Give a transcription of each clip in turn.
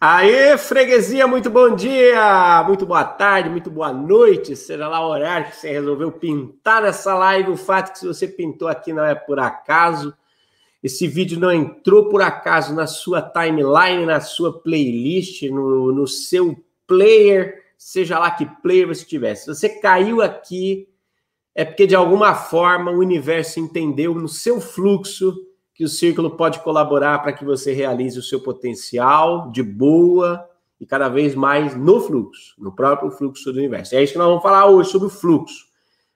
Aê, freguesia, muito bom dia, muito boa tarde, muito boa noite, seja lá o horário que você resolveu pintar nessa live. O fato é que se você pintou aqui não é por acaso, esse vídeo não entrou por acaso na sua timeline, na sua playlist, no, no seu player, seja lá que player você tiver. Se você caiu aqui, é porque de alguma forma o universo entendeu no seu fluxo que o círculo pode colaborar para que você realize o seu potencial de boa e cada vez mais no fluxo, no próprio fluxo do universo. É isso que nós vamos falar hoje sobre o fluxo.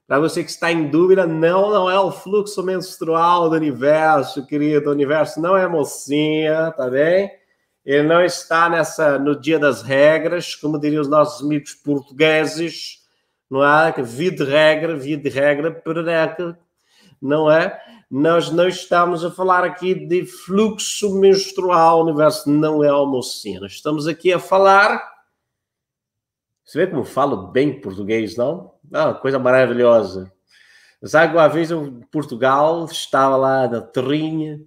Para você que está em dúvida, não, não é o fluxo menstrual do universo, querido. O universo não é mocinha, tá bem? Ele não está nessa no dia das regras, como diriam os nossos amigos portugueses, não é? Vida regra, vida regra, perereca, não é? Nós não estamos a falar aqui de fluxo menstrual, o universo não é almocina. Estamos aqui a falar. Você vê como falo bem português, não? Ah, coisa maravilhosa. Sabe, uma vez eu em Portugal, estava lá na terrinha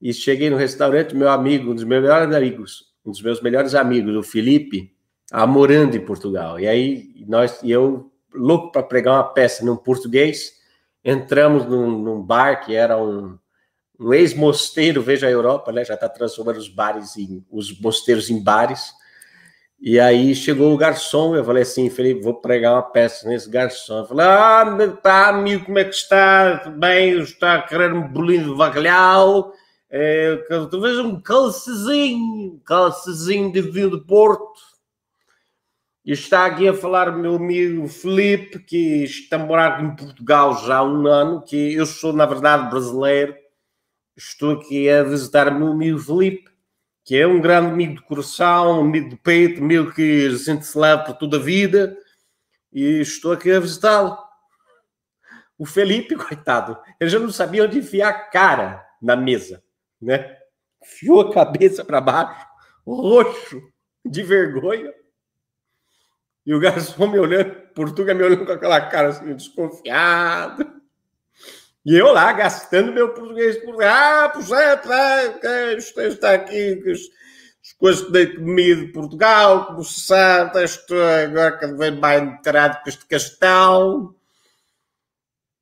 e cheguei no restaurante, meu amigo, um dos meus melhores amigos, um dos meus melhores amigos, o Felipe, morando em Portugal. E aí nós e eu louco para pregar uma peça num português entramos num, num bar que era um, um ex-mosteiro, veja a Europa, né? Já está transformando os bares em os mosteiros em bares. E aí chegou o garçom, eu falei assim, Felipe, vou pregar uma peça nesse garçom. Eu falei, ah, tá, amigo, como é que está? Tudo bem? Está a querer um bolinho de bacalhau? É, talvez um calcezinho, calcezinho de vinho de Porto. Está aqui a falar meu amigo Felipe, que está a morar em Portugal já há um ano, que eu sou, na verdade, brasileiro. Estou aqui a visitar meu amigo Felipe, que é um grande amigo de coração, amigo de peito, amigo que a gente se leva por toda a vida. E estou aqui a visitá-lo. O Felipe, coitado, ele já não sabia onde enfiar a cara na mesa, né? Enfiou a cabeça para baixo, roxo, de vergonha e o garçom me olhando, Portuga me olhando com aquela cara assim, desconfiado. E eu lá, gastando meu português por ah, projeto, é, está aqui, as, as coisas que dei comido de Portugal, como se sabe, estou agora cada vez mais enterado com este castão.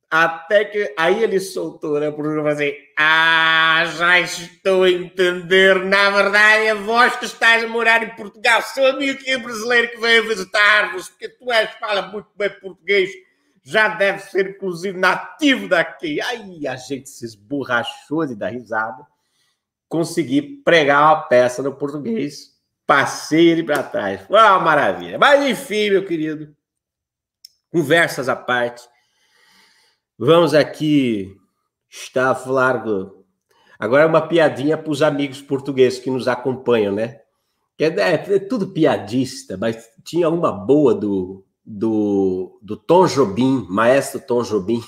Até que aí ele soltou, né? Por assim, ah, já estou a entender. Na verdade, é vós que estás a morar em Portugal, seu amigo que é brasileiro que veio visitar-vos, porque tu és, fala muito bem português, já deve ser, inclusive, nativo daqui. Aí a gente se esborrachou de dar risada. Consegui pregar uma peça no português, passei ele para trás. Foi uma maravilha. Mas enfim, meu querido, conversas à parte Vamos aqui estar falar. Agora é uma piadinha para os amigos portugueses que nos acompanham, né? É, é, é, tudo piadista, mas tinha uma boa do, do, do Tom Jobim, maestro Tom Jobim,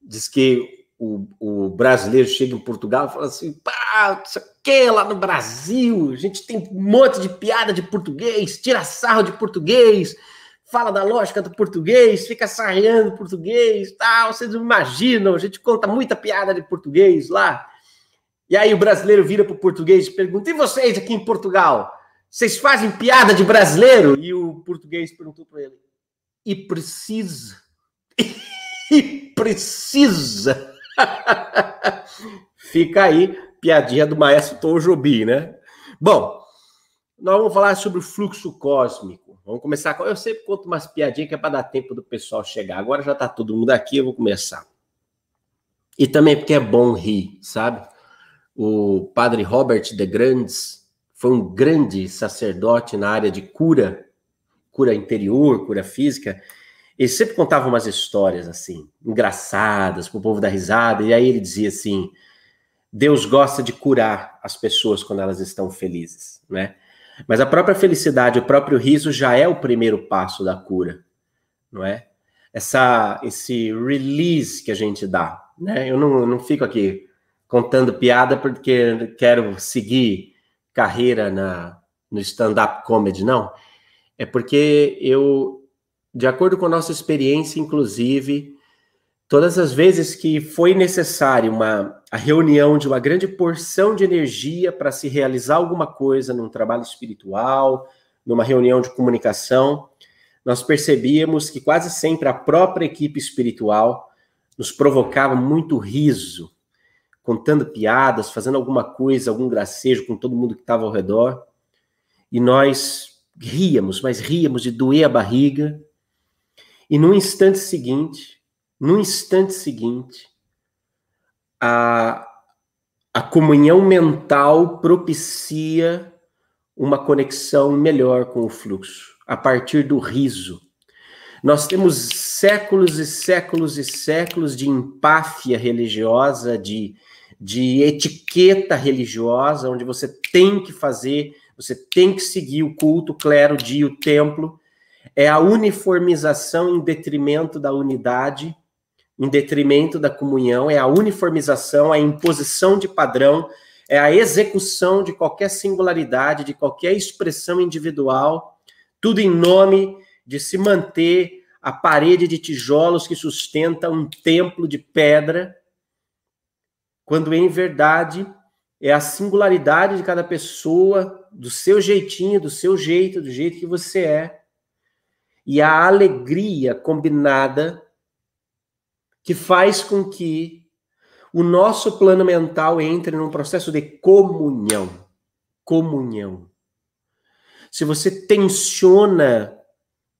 diz que o, o brasileiro chega em Portugal e fala assim: pá, isso aqui lá no Brasil, a gente tem um monte de piada de português, tira sarro de português, fala da lógica do português, fica sarreando português, tal. Vocês imaginam, a gente conta muita piada de português lá. E aí o brasileiro vira para o português e pergunta: e vocês aqui em Portugal? Vocês fazem piada de brasileiro? E o português perguntou para ele: e precisa? e precisa? Fica aí, piadinha do maestro Tom Jobim, né? Bom, nós vamos falar sobre o fluxo cósmico. Vamos começar com. Eu sempre conto umas piadinhas que é para dar tempo do pessoal chegar. Agora já está todo mundo aqui, eu vou começar. E também porque é bom rir, sabe? O padre Robert de Grandes foi um grande sacerdote na área de cura, cura interior, cura física. Ele sempre contava umas histórias assim, engraçadas, para o povo dar risada. E aí ele dizia assim: Deus gosta de curar as pessoas quando elas estão felizes, né? Mas a própria felicidade, o próprio riso já é o primeiro passo da cura, não é? Essa, esse release que a gente dá, né? Eu não, não fico aqui contando piada porque quero seguir carreira na, no stand-up comedy, não. É porque eu, de acordo com a nossa experiência, inclusive, Todas as vezes que foi necessário uma, a reunião de uma grande porção de energia para se realizar alguma coisa num trabalho espiritual, numa reunião de comunicação, nós percebíamos que quase sempre a própria equipe espiritual nos provocava muito riso, contando piadas, fazendo alguma coisa, algum gracejo com todo mundo que estava ao redor. E nós ríamos, mas ríamos de doer a barriga. E no instante seguinte, no instante seguinte, a, a comunhão mental propicia uma conexão melhor com o fluxo, a partir do riso. Nós temos séculos e séculos e séculos de empáfia religiosa, de, de etiqueta religiosa, onde você tem que fazer, você tem que seguir o culto, o clero, o dia, o templo. É a uniformização em detrimento da unidade em detrimento da comunhão, é a uniformização, a imposição de padrão, é a execução de qualquer singularidade, de qualquer expressão individual, tudo em nome de se manter a parede de tijolos que sustenta um templo de pedra, quando em verdade é a singularidade de cada pessoa, do seu jeitinho, do seu jeito, do jeito que você é, e a alegria combinada que faz com que o nosso plano mental entre num processo de comunhão. Comunhão. Se você tensiona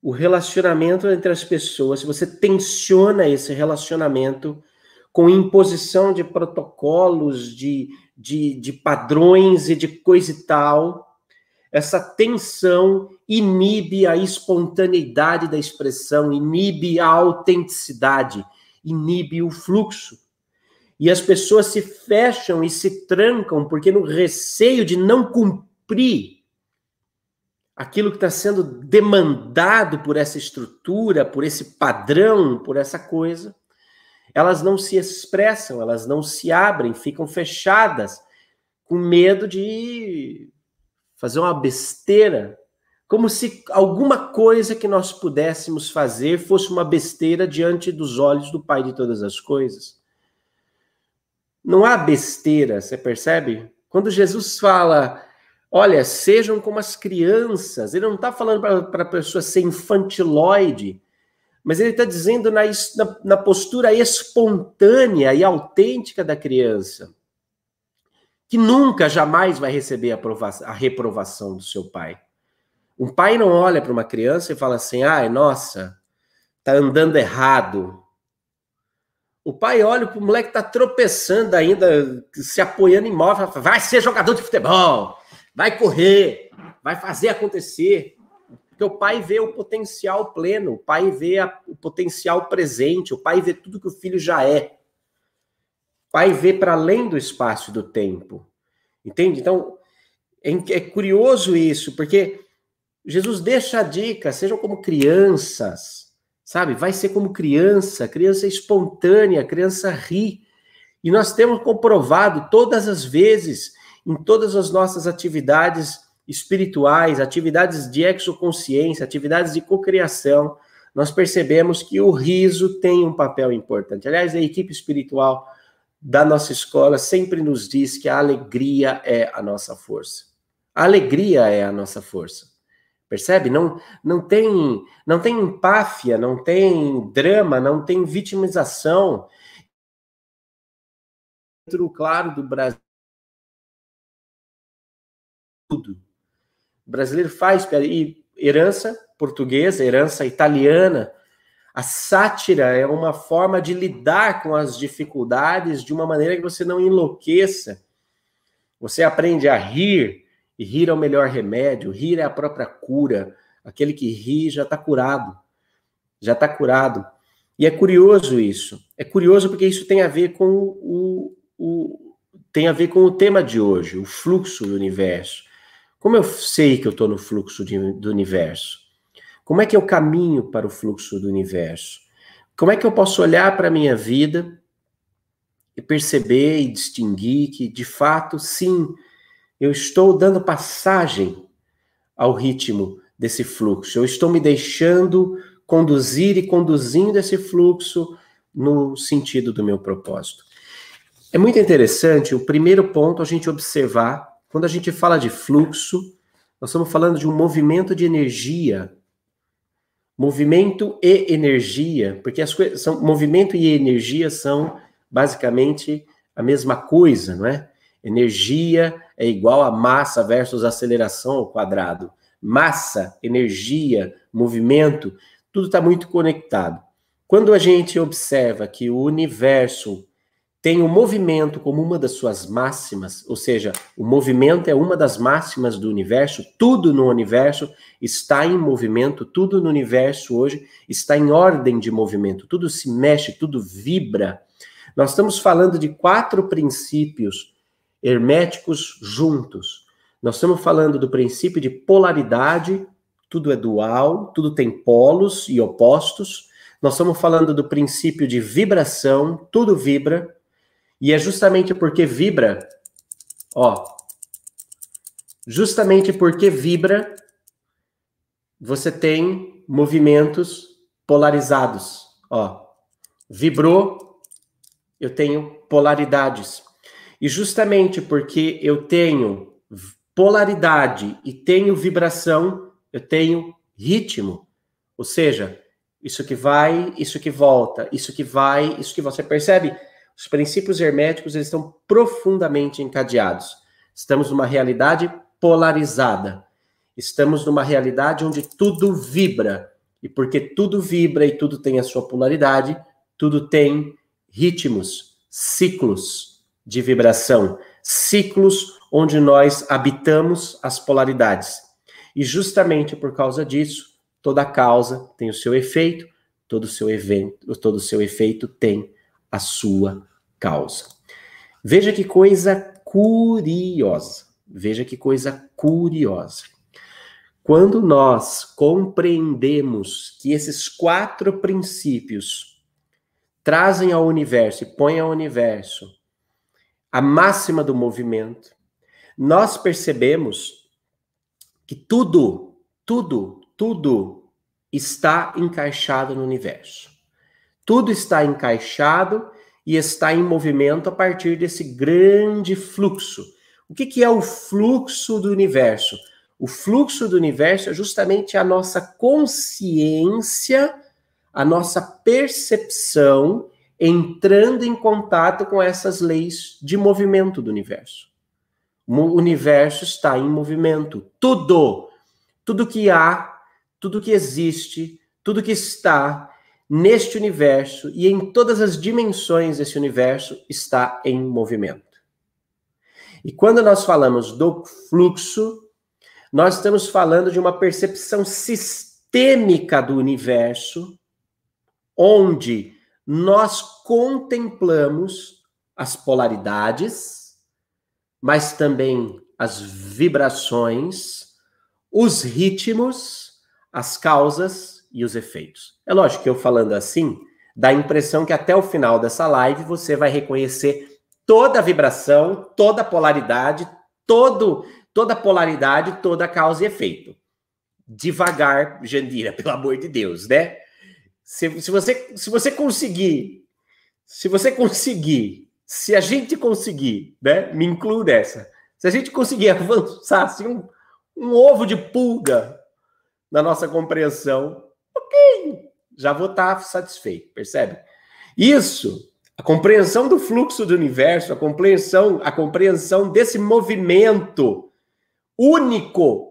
o relacionamento entre as pessoas, se você tensiona esse relacionamento com imposição de protocolos, de, de, de padrões e de coisa e tal, essa tensão inibe a espontaneidade da expressão, inibe a autenticidade inibe o fluxo. E as pessoas se fecham e se trancam porque no receio de não cumprir aquilo que está sendo demandado por essa estrutura, por esse padrão, por essa coisa, elas não se expressam, elas não se abrem, ficam fechadas, com medo de fazer uma besteira, como se alguma coisa que nós pudéssemos fazer fosse uma besteira diante dos olhos do Pai de todas as coisas. Não há besteira, você percebe? Quando Jesus fala, olha, sejam como as crianças, ele não está falando para a pessoa ser infantiloide, mas ele está dizendo na, na, na postura espontânea e autêntica da criança, que nunca, jamais vai receber a, a reprovação do seu pai. Um pai não olha para uma criança e fala assim: ai, nossa, tá andando errado. O pai olha para o moleque tá tropeçando ainda, se apoiando em móvel, vai ser jogador de futebol, vai correr, vai fazer acontecer. Porque o pai vê o potencial pleno, o pai vê a, o potencial presente, o pai vê tudo que o filho já é. O pai vê para além do espaço e do tempo. Entende? Então, é, é curioso isso, porque Jesus deixa a dica, sejam como crianças, sabe? Vai ser como criança, criança espontânea, criança ri. E nós temos comprovado todas as vezes, em todas as nossas atividades espirituais, atividades de exoconsciência, atividades de cocriação, nós percebemos que o riso tem um papel importante. Aliás, a equipe espiritual da nossa escola sempre nos diz que a alegria é a nossa força. A alegria é a nossa força. Percebe? Não, não tem não tem empáfia, não tem drama, não tem vitimização. Dentro, claro, do Brasil. Tudo. O brasileiro faz e herança portuguesa, herança italiana. A sátira é uma forma de lidar com as dificuldades de uma maneira que você não enlouqueça. Você aprende a rir, e rir é o melhor remédio, rir é a própria cura. Aquele que ri já está curado. Já está curado. E é curioso isso. É curioso porque isso tem a ver com o, o, tem a ver com o tema de hoje, o fluxo do universo. Como eu sei que eu estou no fluxo de, do universo? Como é que eu caminho para o fluxo do universo? Como é que eu posso olhar para a minha vida e perceber e distinguir que, de fato, sim, eu estou dando passagem ao ritmo desse fluxo. Eu estou me deixando conduzir e conduzindo esse fluxo no sentido do meu propósito. É muito interessante o primeiro ponto a gente observar, quando a gente fala de fluxo, nós estamos falando de um movimento de energia. Movimento e energia, porque as coisas são movimento e energia são basicamente a mesma coisa, não é? Energia é igual a massa versus aceleração ao quadrado. Massa, energia, movimento, tudo está muito conectado. Quando a gente observa que o universo tem o movimento como uma das suas máximas, ou seja, o movimento é uma das máximas do universo, tudo no universo está em movimento, tudo no universo hoje está em ordem de movimento, tudo se mexe, tudo vibra. Nós estamos falando de quatro princípios herméticos juntos. Nós estamos falando do princípio de polaridade, tudo é dual, tudo tem polos e opostos. Nós estamos falando do princípio de vibração, tudo vibra. E é justamente porque vibra, ó, justamente porque vibra, você tem movimentos polarizados, ó. Vibrou, eu tenho polaridades. E justamente porque eu tenho polaridade e tenho vibração, eu tenho ritmo. Ou seja, isso que vai, isso que volta, isso que vai, isso que você percebe os princípios herméticos eles estão profundamente encadeados. Estamos numa realidade polarizada. Estamos numa realidade onde tudo vibra. E porque tudo vibra e tudo tem a sua polaridade, tudo tem ritmos, ciclos de vibração, ciclos onde nós habitamos as polaridades. E justamente por causa disso, toda causa tem o seu efeito, todo seu evento, todo seu efeito tem a sua causa. Veja que coisa curiosa. Veja que coisa curiosa. Quando nós compreendemos que esses quatro princípios trazem ao universo e põem ao universo a máxima do movimento, nós percebemos que tudo, tudo, tudo está encaixado no universo. Tudo está encaixado e está em movimento a partir desse grande fluxo. O que, que é o fluxo do universo? O fluxo do universo é justamente a nossa consciência, a nossa percepção entrando em contato com essas leis de movimento do universo. O universo está em movimento. Tudo, tudo que há, tudo que existe, tudo que está, neste universo e em todas as dimensões desse universo está em movimento. E quando nós falamos do fluxo, nós estamos falando de uma percepção sistêmica do universo, onde nós contemplamos as polaridades, mas também as vibrações, os ritmos, as causas e os efeitos. É lógico que eu falando assim, dá a impressão que até o final dessa live você vai reconhecer toda a vibração, toda a polaridade, todo, toda a polaridade, toda a causa e efeito. Devagar, Jandira, pelo amor de Deus, né? Se, se, você, se você conseguir, se você conseguir, se a gente conseguir, né? Me incluo nessa. Se a gente conseguir avançar assim, um, um ovo de pulga na nossa compreensão, ok, já vou estar tá satisfeito, percebe? Isso, a compreensão do fluxo do universo, a compreensão, a compreensão desse movimento único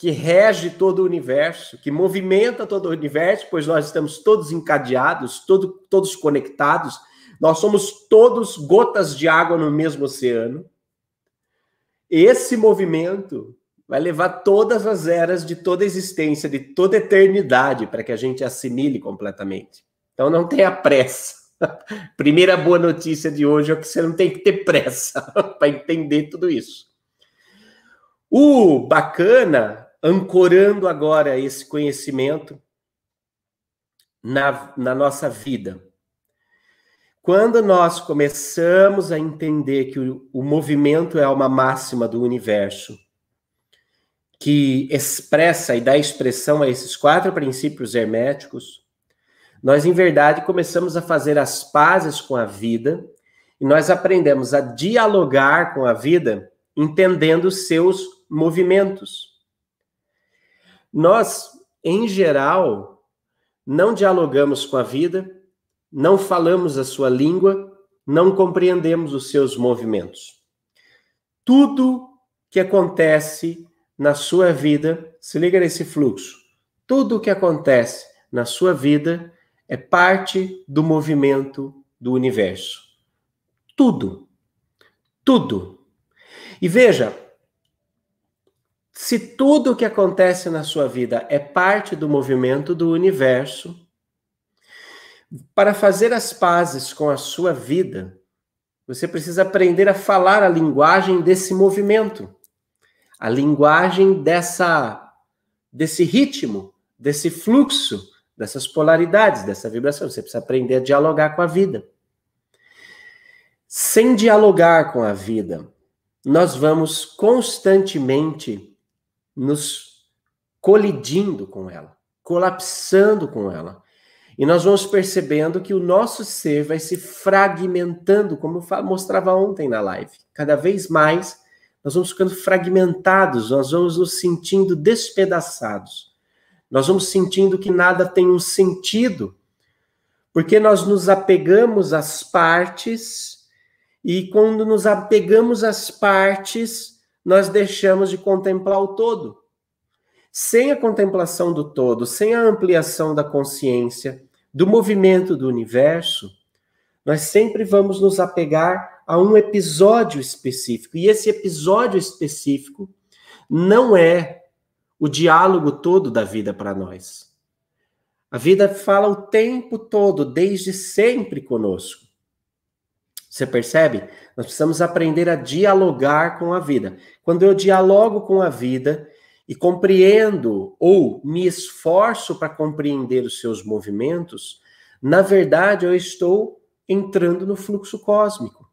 que rege todo o universo, que movimenta todo o universo, pois nós estamos todos encadeados, todo, todos conectados, nós somos todos gotas de água no mesmo oceano. Esse movimento vai levar todas as eras de toda existência, de toda eternidade, para que a gente assimile completamente. Então não tenha pressa. Primeira boa notícia de hoje é que você não tem que ter pressa para entender tudo isso. O bacana, ancorando agora esse conhecimento na, na nossa vida. Quando nós começamos a entender que o, o movimento é uma máxima do universo, que expressa e dá expressão a esses quatro princípios herméticos, nós em verdade começamos a fazer as pazes com a vida e nós aprendemos a dialogar com a vida, entendendo seus movimentos. Nós, em geral, não dialogamos com a vida, não falamos a sua língua, não compreendemos os seus movimentos. Tudo que acontece na sua vida, se liga nesse fluxo. Tudo o que acontece na sua vida é parte do movimento do universo. Tudo. Tudo. E veja, se tudo o que acontece na sua vida é parte do movimento do universo, para fazer as pazes com a sua vida, você precisa aprender a falar a linguagem desse movimento, a linguagem dessa desse ritmo, desse fluxo, dessas polaridades, dessa vibração. Você precisa aprender a dialogar com a vida. Sem dialogar com a vida, nós vamos constantemente nos colidindo com ela, colapsando com ela. E nós vamos percebendo que o nosso ser vai se fragmentando, como eu mostrava ontem na live. Cada vez mais nós vamos ficando fragmentados, nós vamos nos sentindo despedaçados. Nós vamos sentindo que nada tem um sentido, porque nós nos apegamos às partes, e quando nos apegamos às partes, nós deixamos de contemplar o todo. Sem a contemplação do todo, sem a ampliação da consciência, do movimento do universo, nós sempre vamos nos apegar a um episódio específico. E esse episódio específico não é o diálogo todo da vida para nós. A vida fala o tempo todo, desde sempre conosco. Você percebe? Nós precisamos aprender a dialogar com a vida. Quando eu dialogo com a vida, e compreendo ou me esforço para compreender os seus movimentos, na verdade eu estou entrando no fluxo cósmico.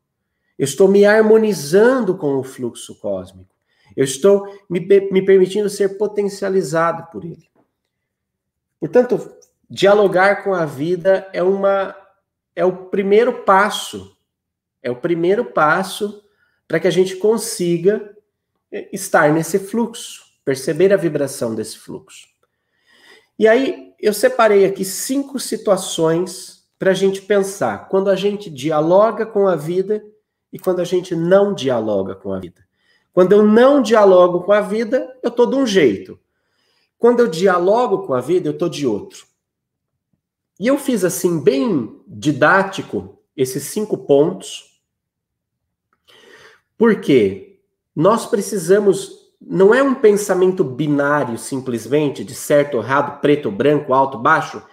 Eu estou me harmonizando com o fluxo cósmico. Eu estou me, me permitindo ser potencializado por ele. Portanto, dialogar com a vida é uma é o primeiro passo. É o primeiro passo para que a gente consiga estar nesse fluxo perceber a vibração desse fluxo. E aí eu separei aqui cinco situações para a gente pensar quando a gente dialoga com a vida e quando a gente não dialoga com a vida. Quando eu não dialogo com a vida, eu estou de um jeito. Quando eu dialogo com a vida, eu estou de outro. E eu fiz assim, bem didático, esses cinco pontos, porque nós precisamos não é um pensamento binário simplesmente de certo errado, preto branco, alto, baixo,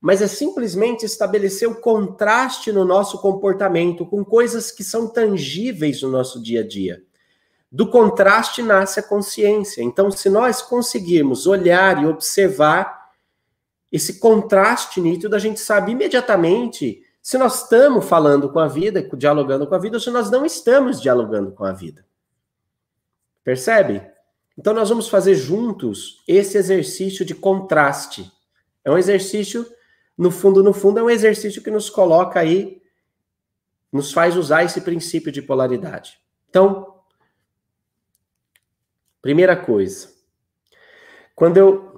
mas é simplesmente estabelecer o contraste no nosso comportamento com coisas que são tangíveis no nosso dia a dia. Do contraste nasce a consciência. Então, se nós conseguirmos olhar e observar esse contraste nítido, a gente sabe imediatamente se nós estamos falando com a vida, dialogando com a vida, ou se nós não estamos dialogando com a vida. Percebe? Então, nós vamos fazer juntos esse exercício de contraste. É um exercício, no fundo, no fundo, é um exercício que nos coloca aí, nos faz usar esse princípio de polaridade. Então, primeira coisa, quando eu.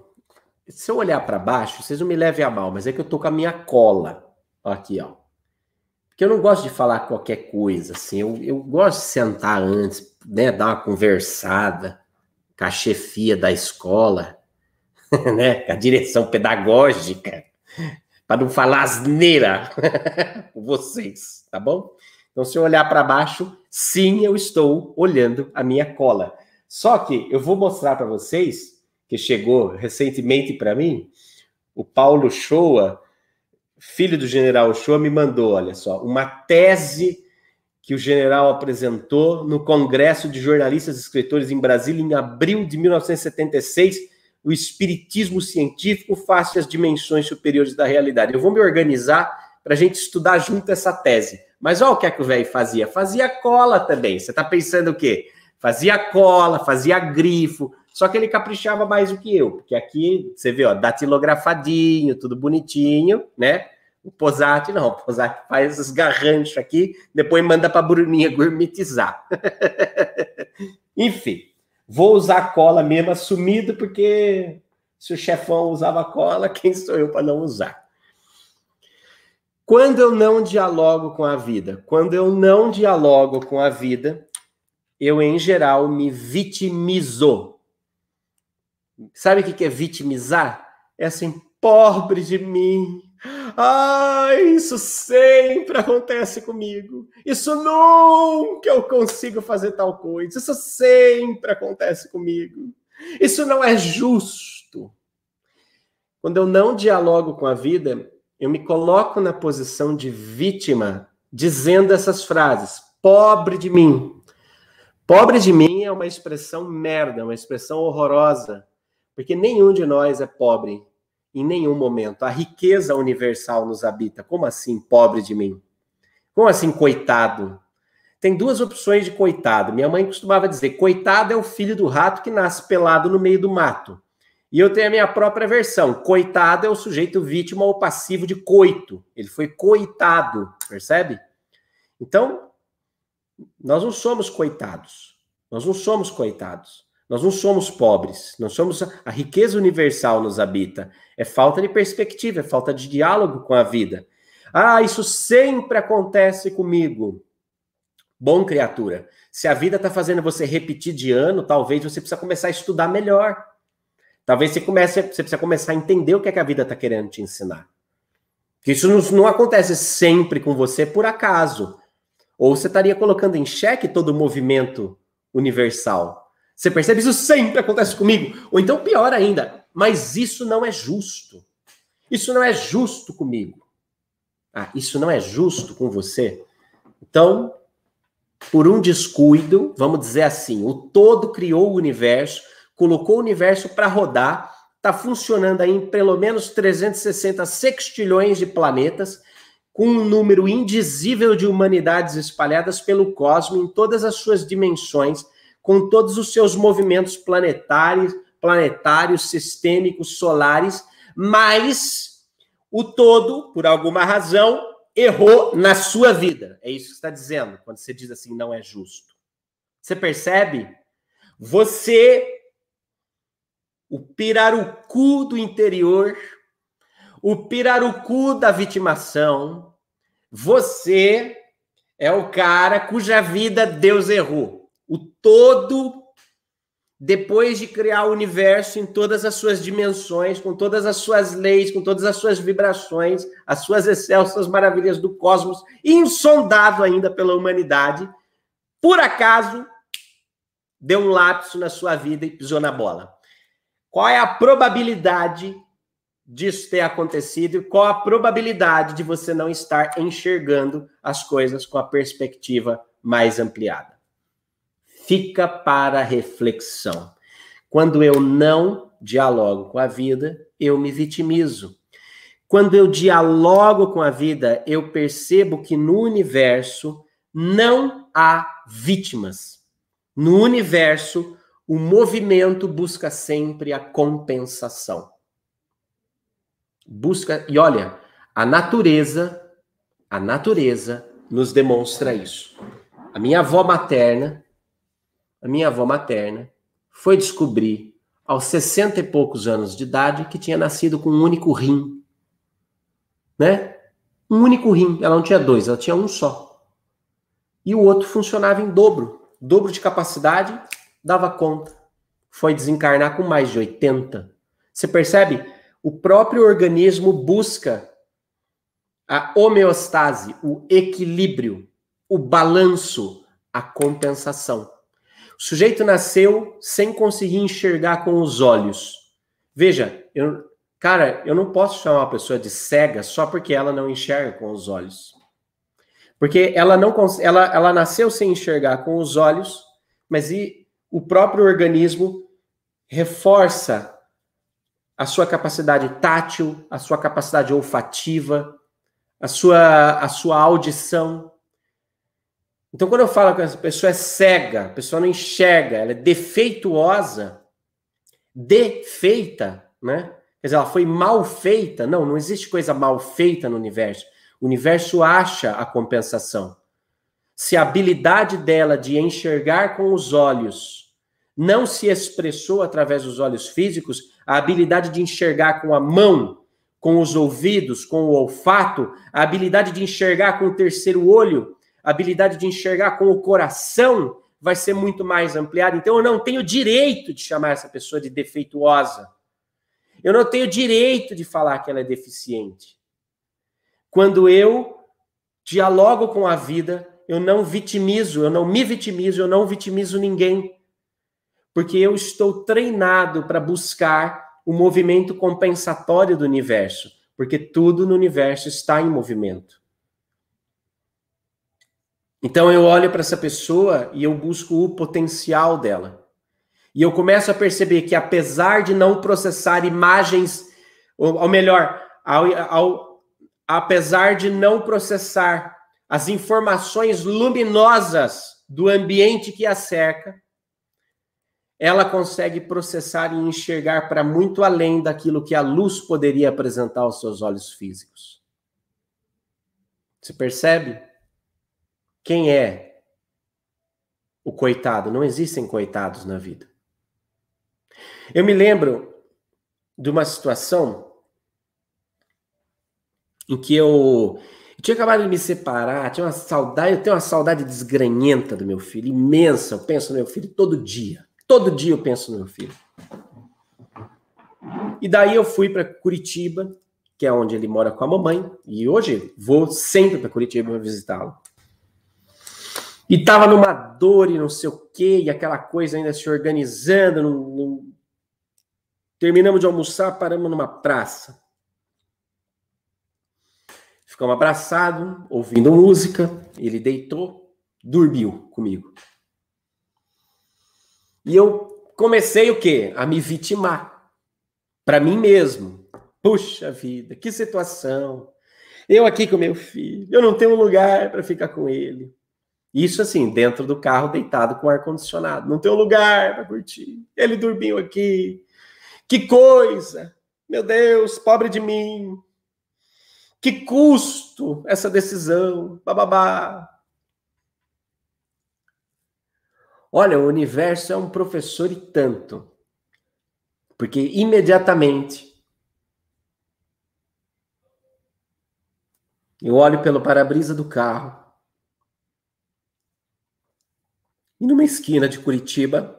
Se eu olhar para baixo, vocês não me levem a mal, mas é que eu tô com a minha cola. Aqui, ó. Porque eu não gosto de falar qualquer coisa, assim. Eu, eu gosto de sentar antes, né, dar uma conversada com a chefia da escola, né, com a direção pedagógica, para não falar asneira com vocês, tá bom? Então, se eu olhar para baixo, sim, eu estou olhando a minha cola. Só que eu vou mostrar para vocês, que chegou recentemente para mim, o Paulo Shoa, filho do general Shoa, me mandou, olha só, uma tese que o general apresentou no Congresso de Jornalistas e Escritores em Brasília em abril de 1976, o espiritismo científico face às dimensões superiores da realidade. Eu vou me organizar para a gente estudar junto essa tese. Mas olha o que é que o velho fazia. Fazia cola também. Você está pensando o quê? Fazia cola, fazia grifo, Só que ele caprichava mais do que eu, porque aqui você vê, ó, datilografadinho, tudo bonitinho, né? O Posati não, o Posati faz os garranchos aqui, depois manda para a Bruninha gourmetizar. Enfim, vou usar cola mesmo assumido, porque se o chefão usava cola, quem sou eu para não usar? Quando eu não dialogo com a vida, quando eu não dialogo com a vida, eu, em geral, me vitimizo. Sabe o que é vitimizar? É assim, pobre de mim. Ai, isso sempre acontece comigo. Isso nunca eu consigo fazer tal coisa. Isso sempre acontece comigo. Isso não é justo. Quando eu não dialogo com a vida, eu me coloco na posição de vítima, dizendo essas frases: pobre de mim. Pobre de mim é uma expressão merda, uma expressão horrorosa, porque nenhum de nós é pobre em nenhum momento. A riqueza universal nos habita. Como assim, pobre de mim? Como assim, coitado? Tem duas opções de coitado. Minha mãe costumava dizer: coitado é o filho do rato que nasce pelado no meio do mato. E eu tenho a minha própria versão. Coitado é o sujeito vítima ou passivo de coito. Ele foi coitado, percebe? Então, nós não somos coitados. Nós não somos coitados. Nós não somos pobres. Nós somos a riqueza universal nos habita. É falta de perspectiva, é falta de diálogo com a vida. Ah, isso sempre acontece comigo. Bom, criatura, se a vida está fazendo você repetir de ano, talvez você precisa começar a estudar melhor. Talvez você comece, você precisa começar a entender o que, é que a vida está querendo te ensinar. Que isso não, não acontece sempre com você por acaso. Ou você estaria colocando em xeque todo o movimento universal. Você percebe? Isso sempre acontece comigo. Ou então, pior ainda, mas isso não é justo. Isso não é justo comigo. Ah, isso não é justo com você? Então, por um descuido, vamos dizer assim, o todo criou o universo, colocou o universo para rodar, está funcionando aí em pelo menos 360 sextilhões de planetas, com um número indizível de humanidades espalhadas pelo cosmos em todas as suas dimensões, com todos os seus movimentos planetários, planetários, sistêmicos, solares, mas o todo, por alguma razão, errou na sua vida. É isso que está dizendo quando você diz assim, não é justo. Você percebe? Você, o pirarucu do interior, o pirarucu da vitimação, você é o cara cuja vida Deus errou. Todo, depois de criar o universo em todas as suas dimensões, com todas as suas leis, com todas as suas vibrações, as suas excelsas maravilhas do cosmos, insondado ainda pela humanidade, por acaso deu um lapso na sua vida e pisou na bola. Qual é a probabilidade disso ter acontecido e qual a probabilidade de você não estar enxergando as coisas com a perspectiva mais ampliada. Fica para reflexão. Quando eu não dialogo com a vida, eu me vitimizo. Quando eu dialogo com a vida, eu percebo que no universo não há vítimas. No universo, o movimento busca sempre a compensação. Busca, e olha, a natureza, a natureza nos demonstra isso. A minha avó materna, a minha avó materna foi descobrir aos 60 e poucos anos de idade que tinha nascido com um único rim. Né? Um único rim, ela não tinha dois, ela tinha um só. E o outro funcionava em dobro, dobro de capacidade, dava conta. Foi desencarnar com mais de 80. Você percebe? o próprio organismo busca a homeostase, o equilíbrio, o balanço, a compensação. O sujeito nasceu sem conseguir enxergar com os olhos. Veja, eu, cara, eu não posso chamar uma pessoa de cega só porque ela não enxerga com os olhos. Porque ela não ela, ela nasceu sem enxergar com os olhos, mas e o próprio organismo reforça a sua capacidade tátil, a sua capacidade olfativa, a sua, a sua audição. Então, quando eu falo que essa pessoa é cega, a pessoa não enxerga, ela é defeituosa, defeita, né? Quer dizer, ela foi mal feita. Não, não existe coisa mal feita no universo. O universo acha a compensação. Se a habilidade dela de enxergar com os olhos não se expressou através dos olhos físicos, a habilidade de enxergar com a mão, com os ouvidos, com o olfato, a habilidade de enxergar com o terceiro olho, a habilidade de enxergar com o coração vai ser muito mais ampliada. Então eu não tenho direito de chamar essa pessoa de defeituosa. Eu não tenho direito de falar que ela é deficiente. Quando eu dialogo com a vida, eu não vitimizo, eu não me vitimizo, eu não vitimizo ninguém. Porque eu estou treinado para buscar o movimento compensatório do universo, porque tudo no universo está em movimento. Então eu olho para essa pessoa e eu busco o potencial dela. E eu começo a perceber que apesar de não processar imagens, ou, ou melhor, ao, ao, apesar de não processar as informações luminosas do ambiente que a cerca, ela consegue processar e enxergar para muito além daquilo que a luz poderia apresentar aos seus olhos físicos. Você percebe? Quem é o coitado? Não existem coitados na vida. Eu me lembro de uma situação em que eu, eu tinha acabado de me separar, tinha uma saudade, eu tenho uma saudade desgranhenta do meu filho, imensa. Eu penso no meu filho todo dia. Todo dia eu penso no meu filho. E daí eu fui para Curitiba, que é onde ele mora com a mamãe, e hoje vou sempre para Curitiba visitá-lo. E tava numa dor e não sei o quê, e aquela coisa ainda se organizando. Terminamos de almoçar, paramos numa praça. Ficamos abraçados, ouvindo música. Ele deitou, dormiu comigo. E eu comecei o quê? A me vitimar. Para mim mesmo. Puxa vida, que situação. Eu aqui com meu filho, eu não tenho um lugar para ficar com ele. Isso assim, dentro do carro, deitado com ar-condicionado. Não tem um lugar para curtir. Ele dormiu aqui. Que coisa! Meu Deus, pobre de mim. Que custo essa decisão. Bababá. Olha, o universo é um professor e tanto. Porque imediatamente eu olho pelo para-brisa do carro E numa esquina de Curitiba,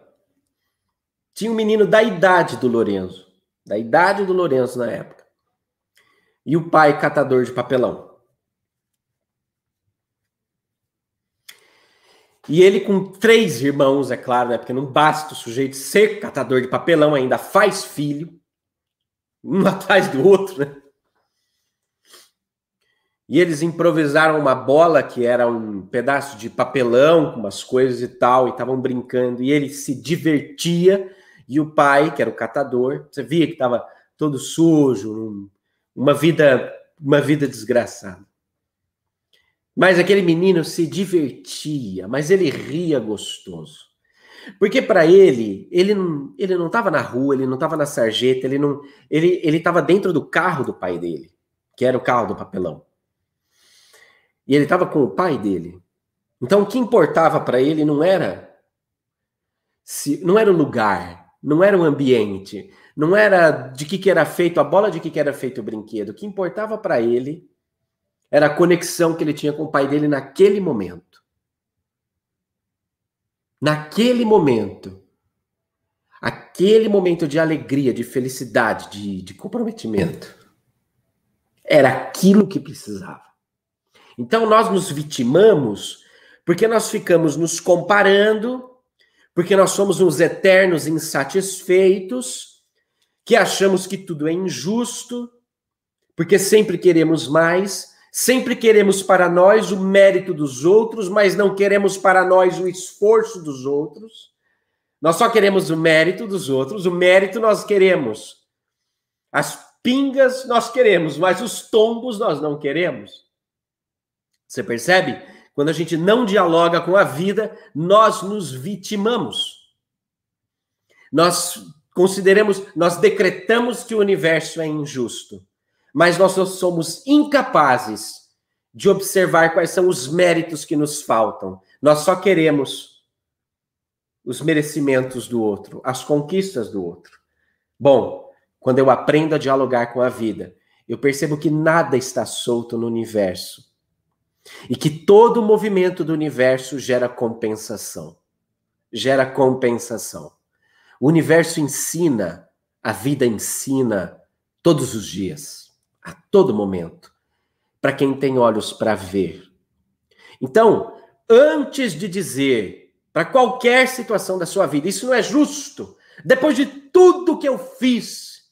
tinha um menino da idade do Lourenço, da idade do Lourenço na época. E o pai catador de papelão. E ele com três irmãos, é claro, né? Porque não basta o sujeito ser catador de papelão, ainda faz filho, um atrás do outro, né? E eles improvisaram uma bola que era um pedaço de papelão com umas coisas e tal, e estavam brincando, e ele se divertia, e o pai, que era o catador, você via que estava todo sujo, uma vida, uma vida desgraçada. Mas aquele menino se divertia, mas ele ria gostoso. Porque para ele, ele não, ele não estava na rua, ele não estava na sarjeta, ele não, ele ele estava dentro do carro do pai dele, que era o carro do papelão. E ele estava com o pai dele. Então o que importava para ele não era se não era o lugar, não era o ambiente, não era de que, que era feito a bola, de que, que era feito o brinquedo. O que importava para ele era a conexão que ele tinha com o pai dele naquele momento. Naquele momento. Aquele momento de alegria, de felicidade, de, de comprometimento. Era aquilo que precisava. Então nós nos vitimamos porque nós ficamos nos comparando, porque nós somos uns eternos insatisfeitos, que achamos que tudo é injusto, porque sempre queremos mais, sempre queremos para nós o mérito dos outros, mas não queremos para nós o esforço dos outros. Nós só queremos o mérito dos outros, o mérito nós queremos. As pingas nós queremos, mas os tombos nós não queremos. Você percebe? Quando a gente não dialoga com a vida, nós nos vitimamos. Nós consideremos, nós decretamos que o universo é injusto, mas nós somos incapazes de observar quais são os méritos que nos faltam. Nós só queremos os merecimentos do outro, as conquistas do outro. Bom, quando eu aprendo a dialogar com a vida, eu percebo que nada está solto no universo e que todo movimento do universo gera compensação. Gera compensação. O universo ensina, a vida ensina todos os dias, a todo momento, para quem tem olhos para ver. Então, antes de dizer para qualquer situação da sua vida, isso não é justo, depois de tudo que eu fiz,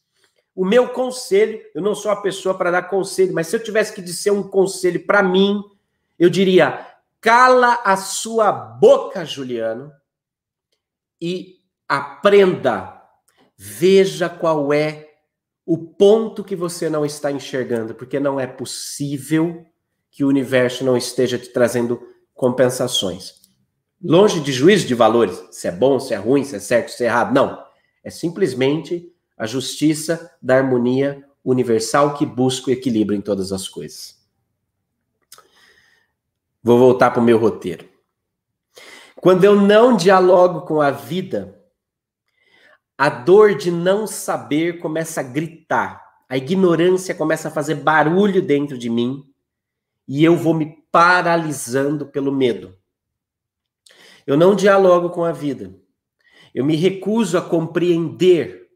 o meu conselho, eu não sou a pessoa para dar conselho, mas se eu tivesse que dizer um conselho para mim, eu diria: cala a sua boca, Juliano, e aprenda. Veja qual é o ponto que você não está enxergando, porque não é possível que o universo não esteja te trazendo compensações. Longe de juízo de valores, se é bom, se é ruim, se é certo, se é errado. Não. É simplesmente a justiça da harmonia universal que busca o equilíbrio em todas as coisas. Vou voltar para o meu roteiro. Quando eu não dialogo com a vida, a dor de não saber começa a gritar, a ignorância começa a fazer barulho dentro de mim e eu vou me paralisando pelo medo. Eu não dialogo com a vida. Eu me recuso a compreender.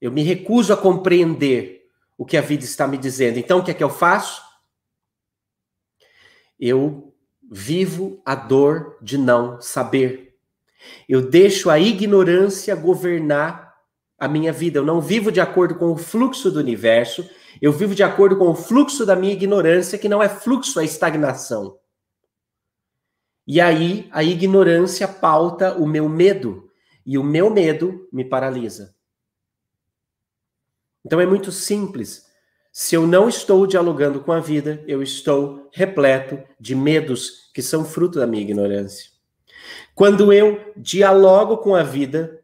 Eu me recuso a compreender o que a vida está me dizendo. Então, o que é que eu faço? Eu vivo a dor de não saber. Eu deixo a ignorância governar a minha vida. Eu não vivo de acordo com o fluxo do universo, eu vivo de acordo com o fluxo da minha ignorância, que não é fluxo, é estagnação. E aí a ignorância pauta o meu medo, e o meu medo me paralisa. Então é muito simples. Se eu não estou dialogando com a vida, eu estou repleto de medos que são fruto da minha ignorância. Quando eu dialogo com a vida,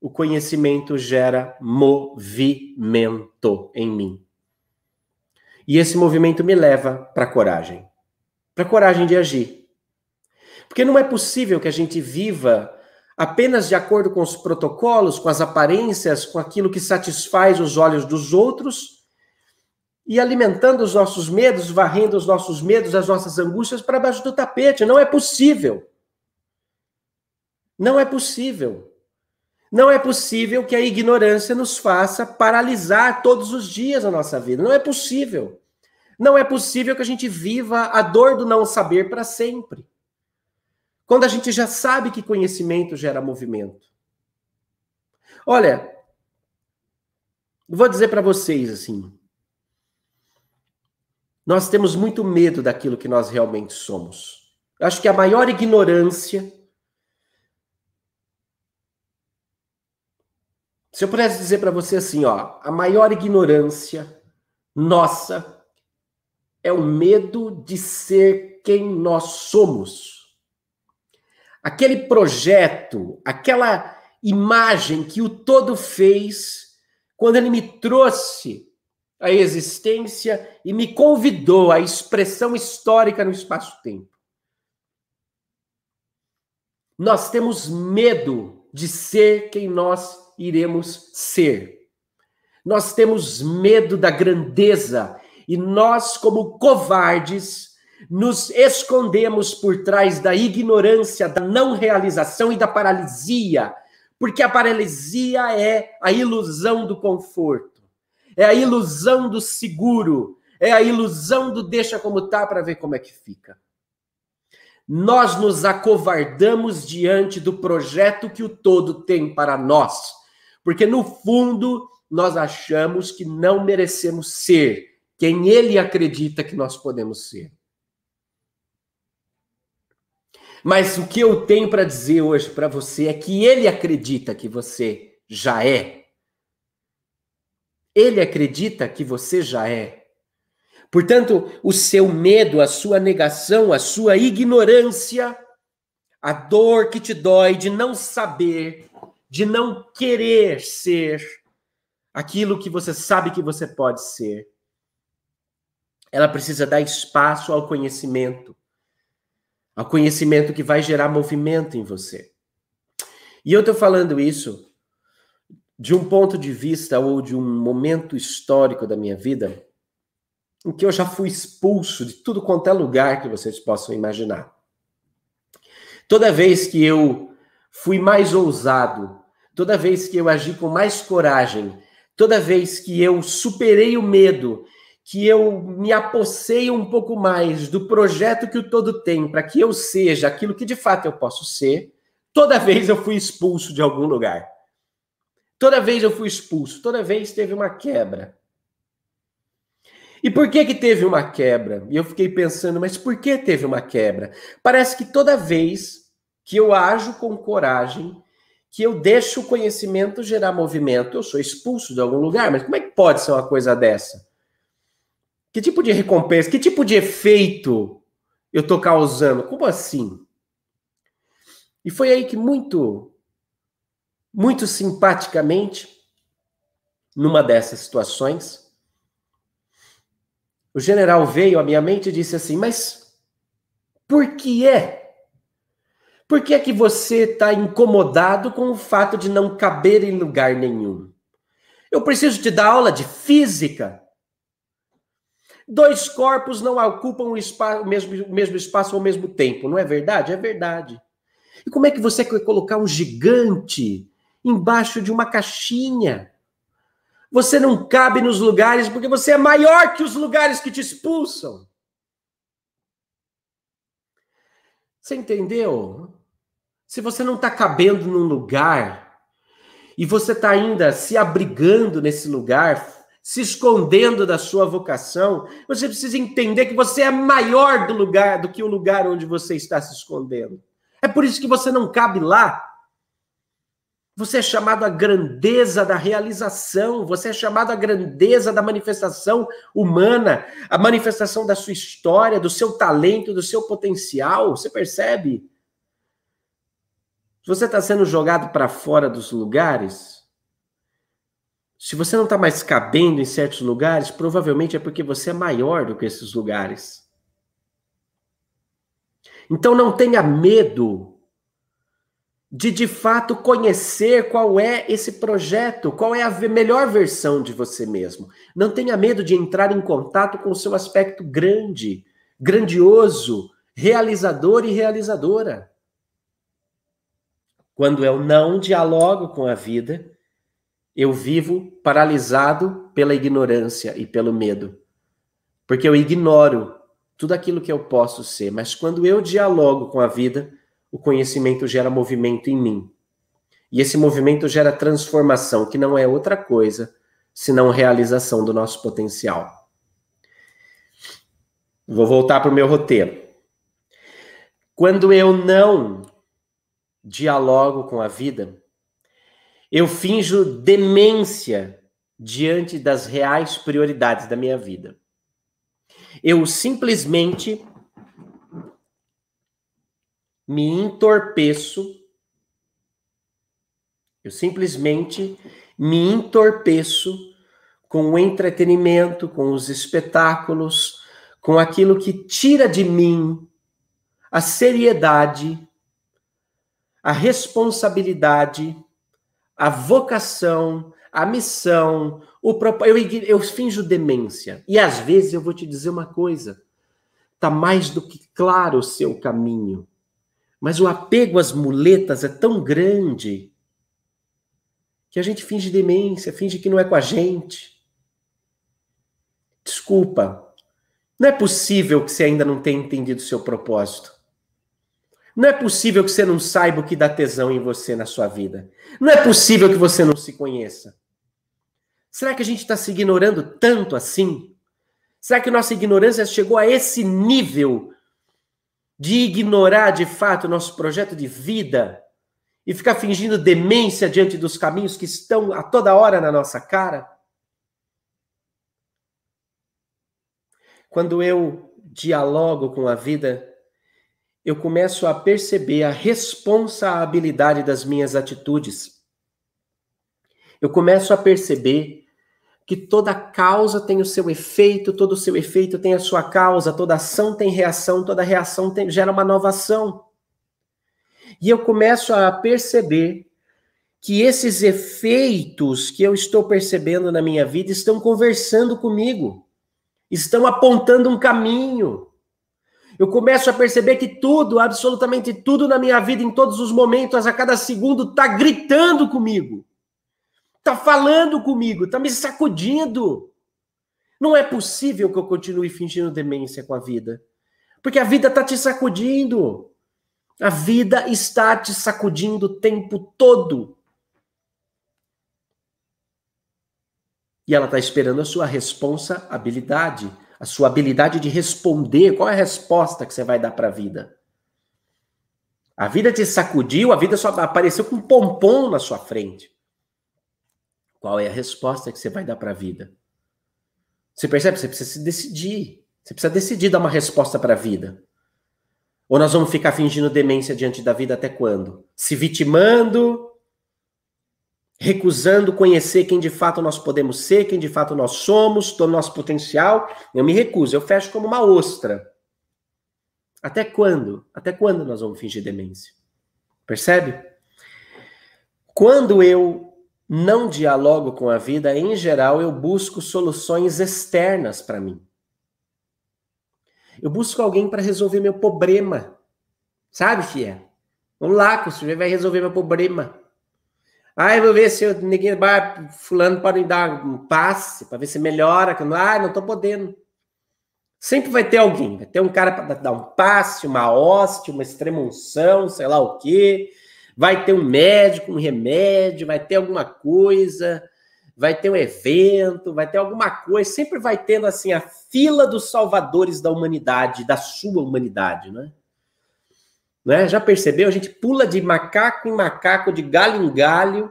o conhecimento gera movimento em mim. E esse movimento me leva para a coragem para a coragem de agir. Porque não é possível que a gente viva apenas de acordo com os protocolos, com as aparências, com aquilo que satisfaz os olhos dos outros e alimentando os nossos medos, varrendo os nossos medos, as nossas angústias para baixo do tapete. Não é possível. Não é possível. Não é possível que a ignorância nos faça paralisar todos os dias a nossa vida. Não é possível. Não é possível que a gente viva a dor do não saber para sempre. Quando a gente já sabe que conhecimento gera movimento. Olha, vou dizer para vocês assim, nós temos muito medo daquilo que nós realmente somos. Eu acho que a maior ignorância. Se eu pudesse dizer para você assim, ó, a maior ignorância nossa é o medo de ser quem nós somos. Aquele projeto, aquela imagem que o todo fez quando ele me trouxe a existência e me convidou à expressão histórica no espaço-tempo. Nós temos medo de ser quem nós iremos ser. Nós temos medo da grandeza e nós, como covardes, nos escondemos por trás da ignorância, da não realização e da paralisia, porque a paralisia é a ilusão do conforto é a ilusão do seguro, é a ilusão do deixa como tá para ver como é que fica. Nós nos acovardamos diante do projeto que o todo tem para nós, porque no fundo nós achamos que não merecemos ser quem ele acredita que nós podemos ser. Mas o que eu tenho para dizer hoje para você é que ele acredita que você já é. Ele acredita que você já é. Portanto, o seu medo, a sua negação, a sua ignorância, a dor que te dói de não saber de não querer ser aquilo que você sabe que você pode ser. Ela precisa dar espaço ao conhecimento, ao conhecimento que vai gerar movimento em você. E eu estou falando isso de um ponto de vista ou de um momento histórico da minha vida em que eu já fui expulso de tudo quanto é lugar que vocês possam imaginar. Toda vez que eu fui mais ousado, toda vez que eu agi com mais coragem, toda vez que eu superei o medo, que eu me apossei um pouco mais do projeto que o todo tem para que eu seja aquilo que de fato eu posso ser, toda vez eu fui expulso de algum lugar. Toda vez eu fui expulso, toda vez teve uma quebra. E por que que teve uma quebra? E eu fiquei pensando, mas por que teve uma quebra? Parece que toda vez que eu ajo com coragem, que eu deixo o conhecimento gerar movimento, eu sou expulso de algum lugar, mas como é que pode ser uma coisa dessa? Que tipo de recompensa, que tipo de efeito eu estou causando? Como assim? E foi aí que muito, muito simpaticamente, numa dessas situações, o general veio à minha mente e disse assim: Mas por que é? Por que é que você está incomodado com o fato de não caber em lugar nenhum? Eu preciso te dar aula de física. Dois corpos não ocupam o, espaço, o, mesmo, o mesmo espaço ao mesmo tempo, não é verdade? É verdade. E como é que você quer colocar um gigante embaixo de uma caixinha? Você não cabe nos lugares porque você é maior que os lugares que te expulsam. Você entendeu? Se você não está cabendo num lugar e você está ainda se abrigando nesse lugar, se escondendo da sua vocação, você precisa entender que você é maior do lugar do que o lugar onde você está se escondendo. É por isso que você não cabe lá. Você é chamado à grandeza da realização, você é chamado à grandeza da manifestação humana, a manifestação da sua história, do seu talento, do seu potencial. Você percebe? Se você está sendo jogado para fora dos lugares, se você não está mais cabendo em certos lugares, provavelmente é porque você é maior do que esses lugares. Então não tenha medo de de fato conhecer qual é esse projeto, qual é a melhor versão de você mesmo. Não tenha medo de entrar em contato com o seu aspecto grande, grandioso, realizador e realizadora. Quando eu não dialogo com a vida, eu vivo paralisado pela ignorância e pelo medo. Porque eu ignoro tudo aquilo que eu posso ser, mas quando eu dialogo com a vida, o conhecimento gera movimento em mim. E esse movimento gera transformação, que não é outra coisa senão realização do nosso potencial. Vou voltar para o meu roteiro. Quando eu não dialogo com a vida, eu finjo demência diante das reais prioridades da minha vida. Eu simplesmente me entorpeço, eu simplesmente me entorpeço com o entretenimento, com os espetáculos, com aquilo que tira de mim a seriedade, a responsabilidade, a vocação, a missão, o propósito. Eu, eu finjo demência. E às vezes eu vou te dizer uma coisa: está mais do que claro o seu caminho. Mas o apego às muletas é tão grande que a gente finge demência, finge que não é com a gente. Desculpa. Não é possível que você ainda não tenha entendido o seu propósito. Não é possível que você não saiba o que dá tesão em você na sua vida. Não é possível que você não se conheça. Será que a gente está se ignorando tanto assim? Será que nossa ignorância chegou a esse nível de ignorar de fato o nosso projeto de vida e ficar fingindo demência diante dos caminhos que estão a toda hora na nossa cara? Quando eu dialogo com a vida, eu começo a perceber a responsabilidade das minhas atitudes. eu começo a perceber que toda causa tem o seu efeito, todo o seu efeito tem a sua causa, toda ação tem reação, toda reação tem, gera uma nova ação. E eu começo a perceber que esses efeitos que eu estou percebendo na minha vida estão conversando comigo, estão apontando um caminho. Eu começo a perceber que tudo, absolutamente tudo na minha vida, em todos os momentos, a cada segundo, está gritando comigo, está falando comigo, está me sacudindo. Não é possível que eu continue fingindo demência com a vida, porque a vida está te sacudindo. A vida está te sacudindo o tempo todo. E ela está esperando a sua responsabilidade, a sua habilidade de responder. Qual é a resposta que você vai dar para a vida? A vida te sacudiu, a vida só apareceu com um pompom na sua frente. Qual é a resposta que você vai dar para a vida? Você percebe? Você precisa se decidir. Você precisa decidir dar uma resposta para a vida. Ou nós vamos ficar fingindo demência diante da vida até quando? Se vitimando, recusando conhecer quem de fato nós podemos ser, quem de fato nós somos, todo o nosso potencial. Eu me recuso, eu fecho como uma ostra. Até quando? Até quando nós vamos fingir demência? Percebe? Quando eu não dialogo com a vida, em geral, eu busco soluções externas para mim. Eu busco alguém para resolver meu problema. Sabe, Fia? Vamos lá, que o senhor vai resolver meu problema. Ah, eu vou ver se eu, ninguém vai, fulano pode me dar um passe para ver se melhora. Ah, não estou podendo. Sempre vai ter alguém, vai ter um cara para dar um passe, uma hóstia, uma extremunção, sei lá o quê. Vai ter um médico, um remédio, vai ter alguma coisa vai ter um evento, vai ter alguma coisa, sempre vai tendo assim a fila dos salvadores da humanidade, da sua humanidade, né? né? Já percebeu? A gente pula de macaco em macaco, de galho em galho,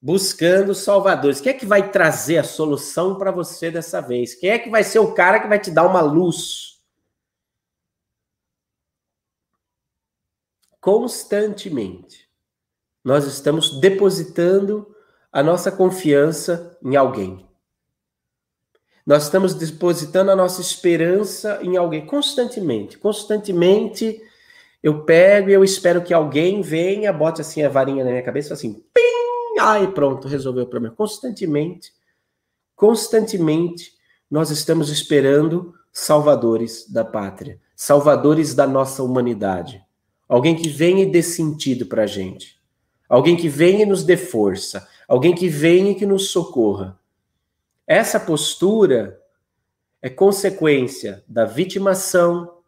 buscando salvadores. Quem é que vai trazer a solução para você dessa vez? Quem é que vai ser o cara que vai te dar uma luz? Constantemente, nós estamos depositando a nossa confiança em alguém. Nós estamos depositando a nossa esperança em alguém constantemente. Constantemente eu pego e eu espero que alguém venha, bote assim a varinha na minha cabeça, assim, pim, ai, pronto, resolveu o problema. Constantemente, constantemente nós estamos esperando salvadores da pátria, salvadores da nossa humanidade. Alguém que venha e dê sentido para a gente. Alguém que venha e nos dê força alguém que venha e que nos socorra. Essa postura é consequência da vitimação,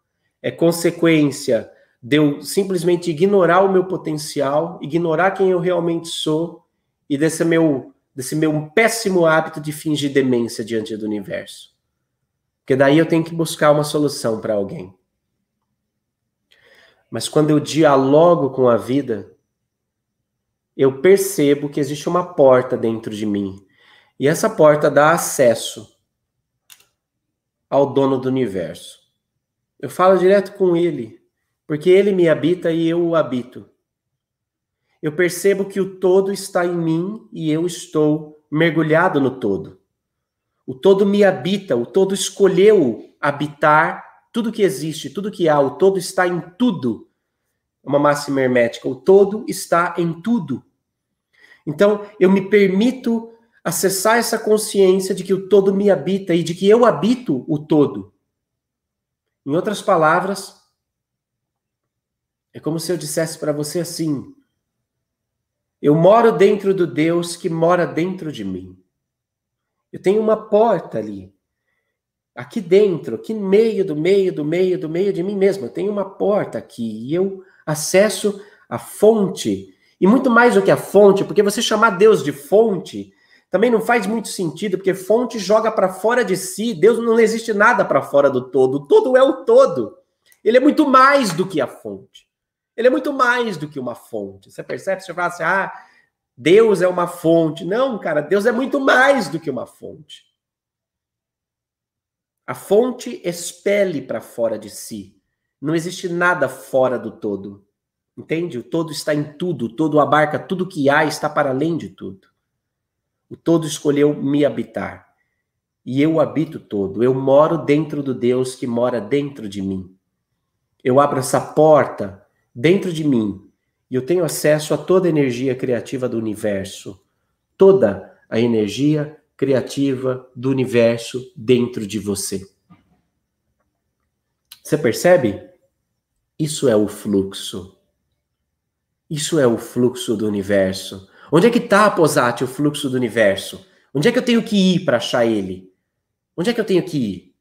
é consequência de eu simplesmente ignorar o meu potencial, ignorar quem eu realmente sou e desse meu, desse meu péssimo hábito de fingir demência diante do universo. Porque daí eu tenho que buscar uma solução para alguém. Mas quando eu dialogo com a vida, eu percebo que existe uma porta dentro de mim. E essa porta dá acesso ao dono do universo. Eu falo direto com ele, porque ele me habita e eu o habito. Eu percebo que o todo está em mim e eu estou mergulhado no todo. O todo me habita, o todo escolheu habitar tudo que existe, tudo que há, o todo está em tudo uma máxima hermética. O todo está em tudo. Então, eu me permito acessar essa consciência de que o todo me habita e de que eu habito o todo. Em outras palavras, é como se eu dissesse para você assim: eu moro dentro do Deus que mora dentro de mim. Eu tenho uma porta ali. Aqui dentro, aqui no meio do meio do meio do meio de mim mesmo, eu tenho uma porta aqui e eu acesso a fonte. E muito mais do que a fonte, porque você chamar Deus de fonte também não faz muito sentido, porque fonte joga para fora de si. Deus não existe nada para fora do todo. O todo é o todo. Ele é muito mais do que a fonte. Ele é muito mais do que uma fonte. Você percebe? Você fala assim: ah, Deus é uma fonte. Não, cara, Deus é muito mais do que uma fonte. A fonte expele para fora de si. Não existe nada fora do todo. Entende? O todo está em tudo, o todo abarca tudo que há, está para além de tudo. O todo escolheu me habitar. E eu habito todo. Eu moro dentro do Deus que mora dentro de mim. Eu abro essa porta dentro de mim e eu tenho acesso a toda a energia criativa do universo. Toda a energia criativa do universo dentro de você. Você percebe? Isso é o fluxo. Isso é o fluxo do universo. Onde é que está, Posati, o fluxo do universo? Onde é que eu tenho que ir para achar ele? Onde é que eu tenho que ir?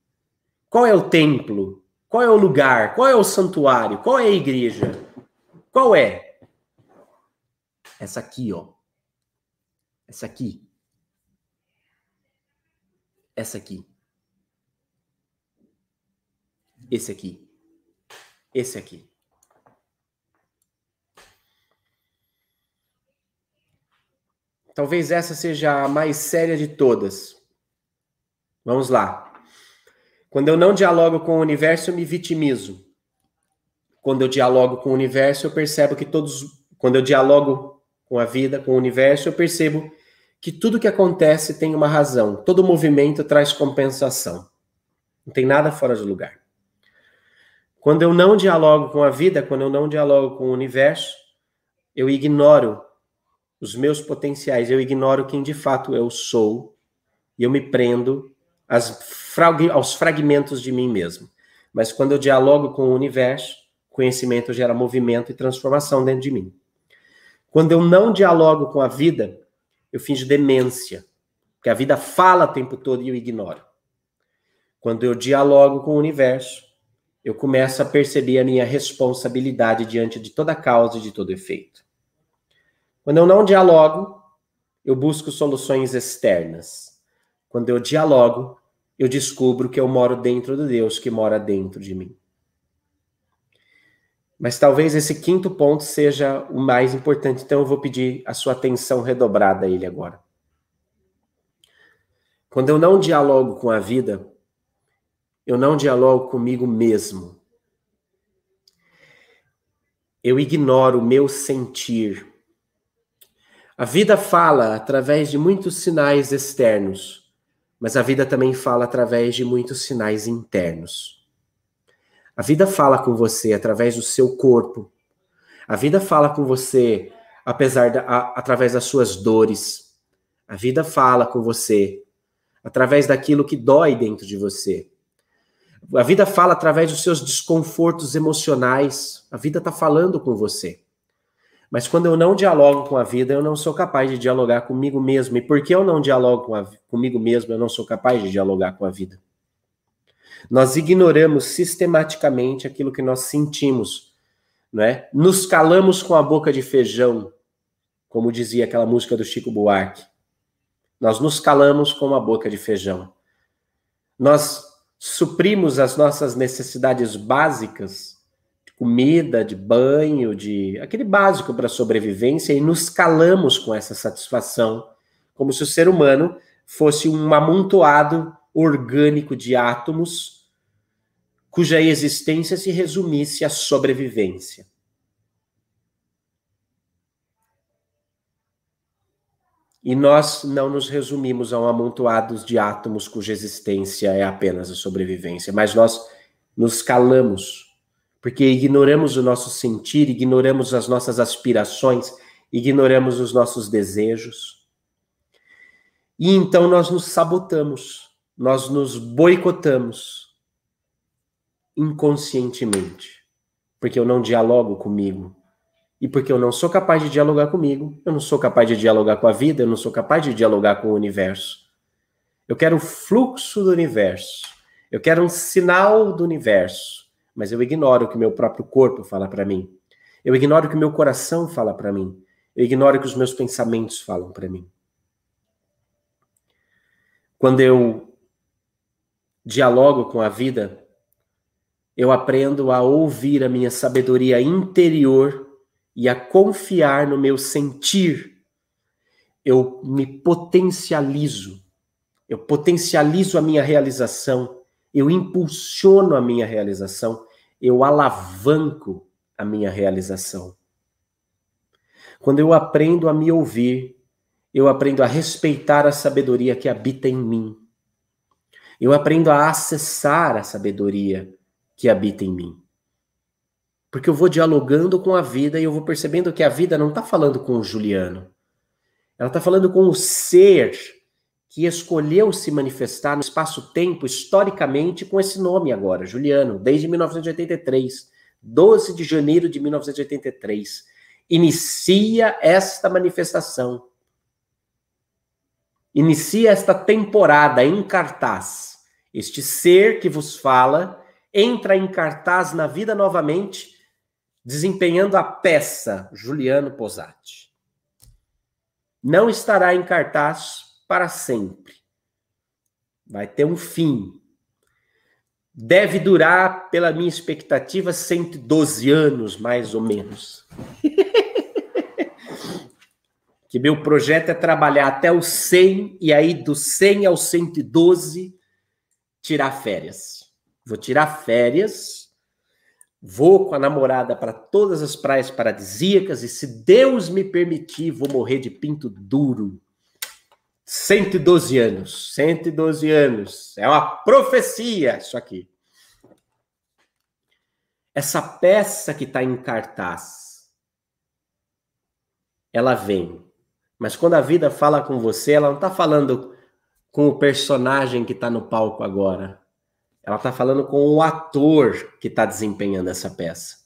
Qual é o templo? Qual é o lugar? Qual é o santuário? Qual é a igreja? Qual é? Essa aqui, ó. Essa aqui. Essa aqui. Esse aqui. Esse aqui. Talvez essa seja a mais séria de todas. Vamos lá. Quando eu não dialogo com o universo, eu me vitimizo. Quando eu dialogo com o universo, eu percebo que todos. Quando eu dialogo com a vida, com o universo, eu percebo que tudo que acontece tem uma razão. Todo movimento traz compensação. Não tem nada fora de lugar. Quando eu não dialogo com a vida, quando eu não dialogo com o universo, eu ignoro os meus potenciais, eu ignoro quem de fato eu sou e eu me prendo aos fragmentos de mim mesmo. Mas quando eu dialogo com o universo, conhecimento gera movimento e transformação dentro de mim. Quando eu não dialogo com a vida, eu finjo demência, porque a vida fala o tempo todo e eu ignoro. Quando eu dialogo com o universo, eu começo a perceber a minha responsabilidade diante de toda causa e de todo efeito. Quando eu não dialogo, eu busco soluções externas. Quando eu dialogo, eu descubro que eu moro dentro do Deus que mora dentro de mim. Mas talvez esse quinto ponto seja o mais importante, então eu vou pedir a sua atenção redobrada a ele agora. Quando eu não dialogo com a vida, eu não dialogo comigo mesmo. Eu ignoro o meu sentir. A vida fala através de muitos sinais externos, mas a vida também fala através de muitos sinais internos. A vida fala com você através do seu corpo. A vida fala com você apesar da, a, através das suas dores. A vida fala com você através daquilo que dói dentro de você. A vida fala através dos seus desconfortos emocionais. A vida está falando com você. Mas quando eu não dialogo com a vida, eu não sou capaz de dialogar comigo mesmo. E porque eu não dialogo com a, comigo mesmo, eu não sou capaz de dialogar com a vida. Nós ignoramos sistematicamente aquilo que nós sentimos, né? Nos calamos com a boca de feijão, como dizia aquela música do Chico Buarque. Nós nos calamos com a boca de feijão. Nós suprimos as nossas necessidades básicas comida, de banho, de aquele básico para sobrevivência e nos calamos com essa satisfação, como se o ser humano fosse um amontoado orgânico de átomos cuja existência se resumisse à sobrevivência. E nós não nos resumimos a um amontoado de átomos cuja existência é apenas a sobrevivência, mas nós nos calamos porque ignoramos o nosso sentir, ignoramos as nossas aspirações, ignoramos os nossos desejos. E então nós nos sabotamos, nós nos boicotamos inconscientemente, porque eu não dialogo comigo. E porque eu não sou capaz de dialogar comigo, eu não sou capaz de dialogar com a vida, eu não sou capaz de dialogar com o universo. Eu quero o fluxo do universo. Eu quero um sinal do universo mas eu ignoro o que meu próprio corpo fala para mim. Eu ignoro o que meu coração fala para mim. Eu ignoro o que os meus pensamentos falam para mim. Quando eu dialogo com a vida, eu aprendo a ouvir a minha sabedoria interior e a confiar no meu sentir. Eu me potencializo. Eu potencializo a minha realização eu impulsiono a minha realização, eu alavanco a minha realização. Quando eu aprendo a me ouvir, eu aprendo a respeitar a sabedoria que habita em mim. Eu aprendo a acessar a sabedoria que habita em mim. Porque eu vou dialogando com a vida e eu vou percebendo que a vida não está falando com o Juliano. Ela está falando com o ser que escolheu se manifestar no espaço-tempo historicamente com esse nome agora, Juliano, desde 1983, 12 de janeiro de 1983. Inicia esta manifestação. Inicia esta temporada em cartaz. Este ser que vos fala entra em cartaz na vida novamente, desempenhando a peça Juliano Posati. Não estará em cartaz para sempre. Vai ter um fim. Deve durar, pela minha expectativa, 112 anos, mais ou menos. Que meu projeto é trabalhar até os 100 e aí do 100 ao 112 tirar férias. Vou tirar férias, vou com a namorada para todas as praias paradisíacas e se Deus me permitir, vou morrer de pinto duro 112 anos. 112 anos. É uma profecia isso aqui. Essa peça que está em cartaz, ela vem. Mas quando a vida fala com você, ela não está falando com o personagem que está no palco agora. Ela está falando com o ator que está desempenhando essa peça.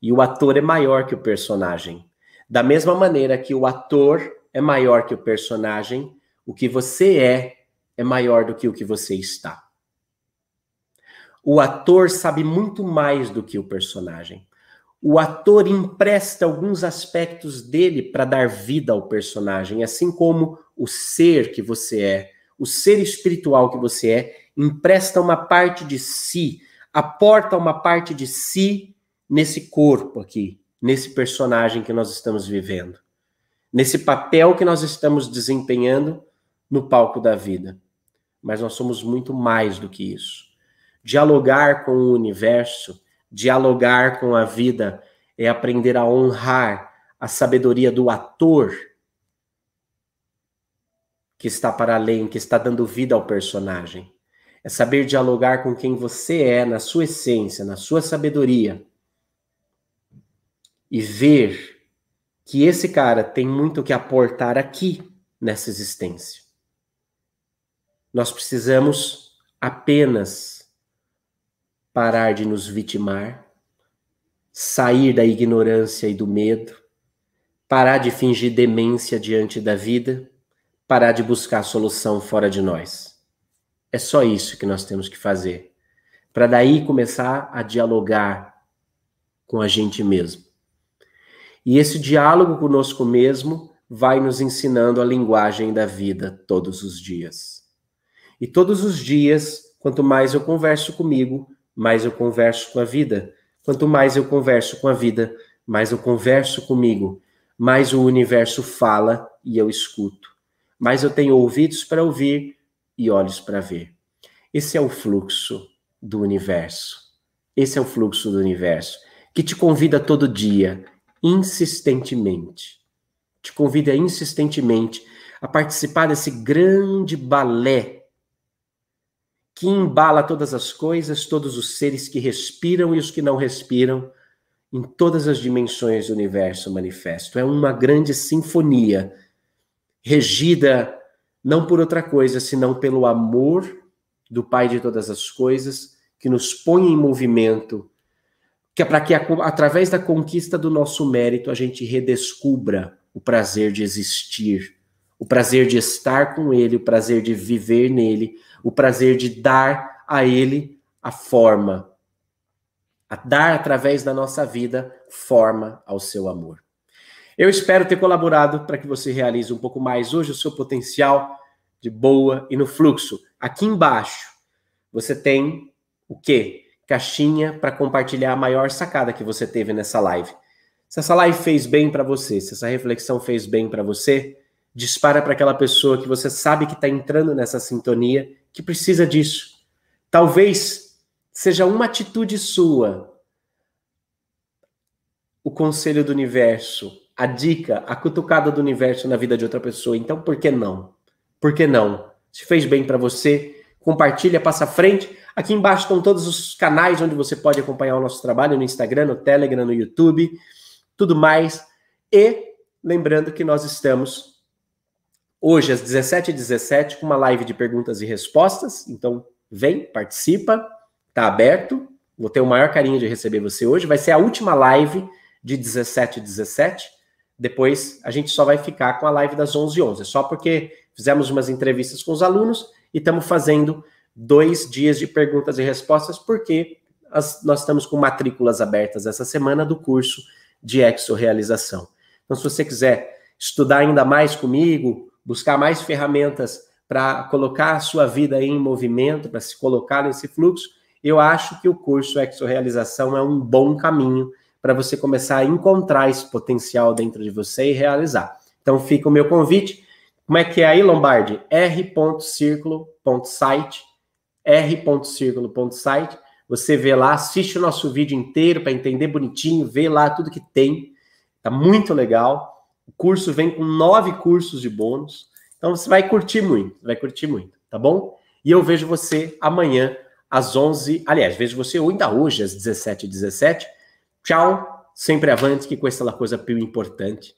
E o ator é maior que o personagem. Da mesma maneira que o ator é maior que o personagem, o que você é é maior do que o que você está. O ator sabe muito mais do que o personagem. O ator empresta alguns aspectos dele para dar vida ao personagem, assim como o ser que você é, o ser espiritual que você é, empresta uma parte de si, aporta uma parte de si nesse corpo aqui, nesse personagem que nós estamos vivendo, nesse papel que nós estamos desempenhando no palco da vida. Mas nós somos muito mais do que isso. Dialogar com o universo, dialogar com a vida, é aprender a honrar a sabedoria do ator que está para além, que está dando vida ao personagem. É saber dialogar com quem você é, na sua essência, na sua sabedoria. E ver que esse cara tem muito que aportar aqui nessa existência. Nós precisamos apenas parar de nos vitimar, sair da ignorância e do medo, parar de fingir demência diante da vida, parar de buscar solução fora de nós. É só isso que nós temos que fazer, para daí começar a dialogar com a gente mesmo. E esse diálogo conosco mesmo vai nos ensinando a linguagem da vida todos os dias. E todos os dias, quanto mais eu converso comigo, mais eu converso com a vida. Quanto mais eu converso com a vida, mais eu converso comigo, mais o universo fala e eu escuto. Mais eu tenho ouvidos para ouvir e olhos para ver. Esse é o fluxo do universo. Esse é o fluxo do universo que te convida todo dia, insistentemente. Te convida insistentemente a participar desse grande balé que embala todas as coisas, todos os seres que respiram e os que não respiram, em todas as dimensões do universo manifesto. É uma grande sinfonia, regida não por outra coisa, senão pelo amor do Pai de todas as coisas, que nos põe em movimento, que é para que, através da conquista do nosso mérito, a gente redescubra o prazer de existir, o prazer de estar com Ele, o prazer de viver nele, o prazer de dar a Ele a forma, a dar através da nossa vida forma ao seu amor. Eu espero ter colaborado para que você realize um pouco mais hoje o seu potencial de boa e no fluxo. Aqui embaixo você tem o quê? Caixinha para compartilhar a maior sacada que você teve nessa live. Se essa live fez bem para você, se essa reflexão fez bem para você, dispara para aquela pessoa que você sabe que está entrando nessa sintonia que precisa disso. Talvez seja uma atitude sua o conselho do universo a dica, a cutucada do universo na vida de outra pessoa. Então, por que não? Por que não? Se fez bem para você, compartilha, passa à frente. Aqui embaixo estão todos os canais onde você pode acompanhar o nosso trabalho no Instagram, no Telegram, no YouTube, tudo mais. E lembrando que nós estamos hoje às 17h17 com uma live de perguntas e respostas. Então, vem, participa, tá aberto. Vou ter o maior carinho de receber você hoje. Vai ser a última live de 17 h 17. Depois a gente só vai ficar com a live das 11 h 11 só porque fizemos umas entrevistas com os alunos e estamos fazendo dois dias de perguntas e respostas, porque as, nós estamos com matrículas abertas essa semana do curso de exorrealização. Então, se você quiser estudar ainda mais comigo, buscar mais ferramentas para colocar a sua vida em movimento, para se colocar nesse fluxo, eu acho que o curso Exorrealização é um bom caminho para você começar a encontrar esse potencial dentro de você e realizar. Então fica o meu convite. Como é que é aí, Lombardi? r.circulo.site r.circulo.site. Você vê lá, assiste o nosso vídeo inteiro para entender bonitinho, vê lá tudo que tem. Tá muito legal. O curso vem com nove cursos de bônus. Então você vai curtir muito, vai curtir muito, tá bom? E eu vejo você amanhã às 11, aliás, vejo você ainda hoje às 17h17. 17. Tchau, sempre avante, que questa é a coisa più importante.